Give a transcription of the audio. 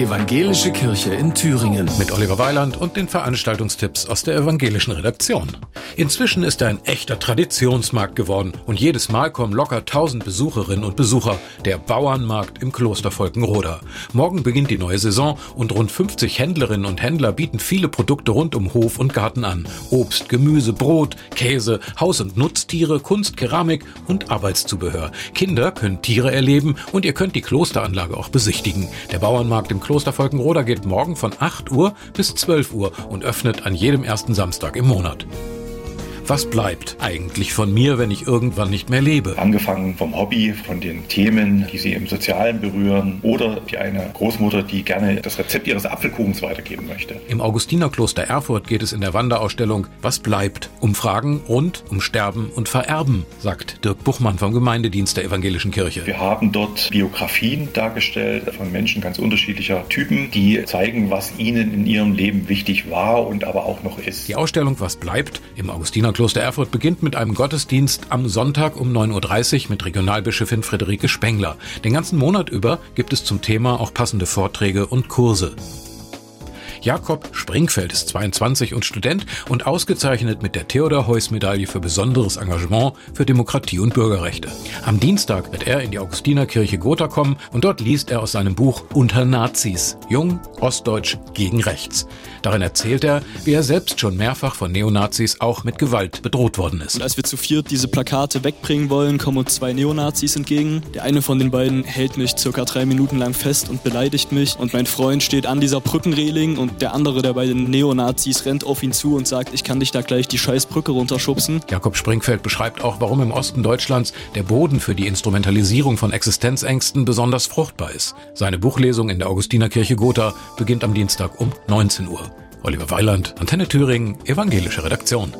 Evangelische Kirche in Thüringen mit Oliver Weiland und den Veranstaltungstipps aus der evangelischen Redaktion. Inzwischen ist er ein echter Traditionsmarkt geworden und jedes Mal kommen locker 1000 Besucherinnen und Besucher, der Bauernmarkt im Kloster Volkenroda. Morgen beginnt die neue Saison und rund 50 Händlerinnen und Händler bieten viele Produkte rund um Hof und Garten an. Obst, Gemüse, Brot, Käse, Haus- und Nutztiere, Kunst, Keramik und Arbeitszubehör. Kinder können Tiere erleben und ihr könnt die Klosteranlage auch besichtigen. Der Bauernmarkt im Kloster Volkenroda geht morgen von 8 Uhr bis 12 Uhr und öffnet an jedem ersten Samstag im Monat. Was bleibt eigentlich von mir, wenn ich irgendwann nicht mehr lebe? Angefangen vom Hobby, von den Themen, die sie im Sozialen berühren oder die eine Großmutter, die gerne das Rezept ihres Apfelkuchens weitergeben möchte. Im Augustinerkloster Erfurt geht es in der Wanderausstellung Was bleibt? Um Fragen rund um Sterben und Vererben, sagt Dirk Buchmann vom Gemeindedienst der Evangelischen Kirche. Wir haben dort Biografien dargestellt von Menschen ganz unterschiedlicher Typen, die zeigen, was ihnen in ihrem Leben wichtig war und aber auch noch ist. Die Ausstellung Was bleibt im Augustinerkloster Kloster Erfurt beginnt mit einem Gottesdienst am Sonntag um 9.30 Uhr mit Regionalbischöfin Friederike Spengler. Den ganzen Monat über gibt es zum Thema auch passende Vorträge und Kurse. Jakob Springfeld ist 22 und Student und ausgezeichnet mit der Theodor-Heuss-Medaille für besonderes Engagement für Demokratie und Bürgerrechte. Am Dienstag wird er in die Augustinerkirche Gotha kommen und dort liest er aus seinem Buch Unter Nazis, Jung, Ostdeutsch gegen Rechts. Darin erzählt er, wie er selbst schon mehrfach von Neonazis auch mit Gewalt bedroht worden ist. Und als wir zu viert diese Plakate wegbringen wollen, kommen uns zwei Neonazis entgegen. Der eine von den beiden hält mich circa drei Minuten lang fest und beleidigt mich und mein Freund steht an dieser Brückenreling und der andere der beiden Neonazis rennt auf ihn zu und sagt, ich kann dich da gleich die scheiß Brücke runterschubsen. Jakob Springfeld beschreibt auch, warum im Osten Deutschlands der Boden für die Instrumentalisierung von Existenzängsten besonders fruchtbar ist. Seine Buchlesung in der Augustinerkirche Gotha beginnt am Dienstag um 19 Uhr. Oliver Weiland, Antenne Thüringen, Evangelische Redaktion.